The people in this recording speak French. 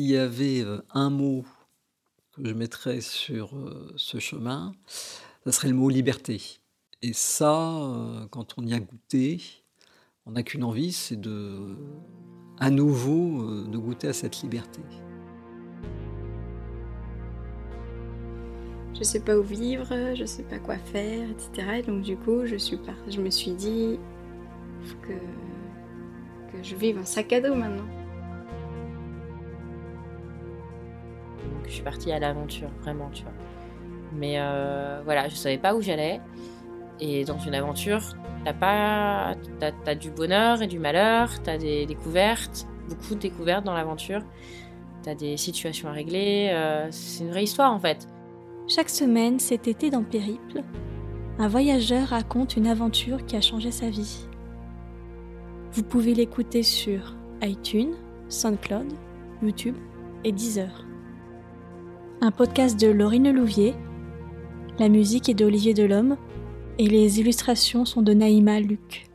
s'il y avait euh, un mot que je mettrais sur euh, ce chemin, ça serait le mot liberté. Et ça, euh, quand on y a goûté, on n'a qu'une envie, c'est de, à nouveau, de goûter à cette liberté. Je sais pas où vivre, je sais pas quoi faire, etc. Et donc du coup, je, me suis dit que, que je vive en sac à dos maintenant. Je suis partie à l'aventure, vraiment, tu vois. Mais euh, voilà, je savais pas où j'allais. Et dans une aventure, t'as pas, t'as, as du bonheur et du malheur, t'as des découvertes, beaucoup de découvertes dans l'aventure. T'as des situations à régler. Euh, c'est une vraie histoire en fait. Chaque semaine, cet été dans Périple, un voyageur raconte une aventure qui a changé sa vie. Vous pouvez l'écouter sur iTunes, SoundCloud, YouTube et Deezer un podcast de Laurine Louvier. La musique est d'Olivier Delhomme et les illustrations sont de Naïma Luc.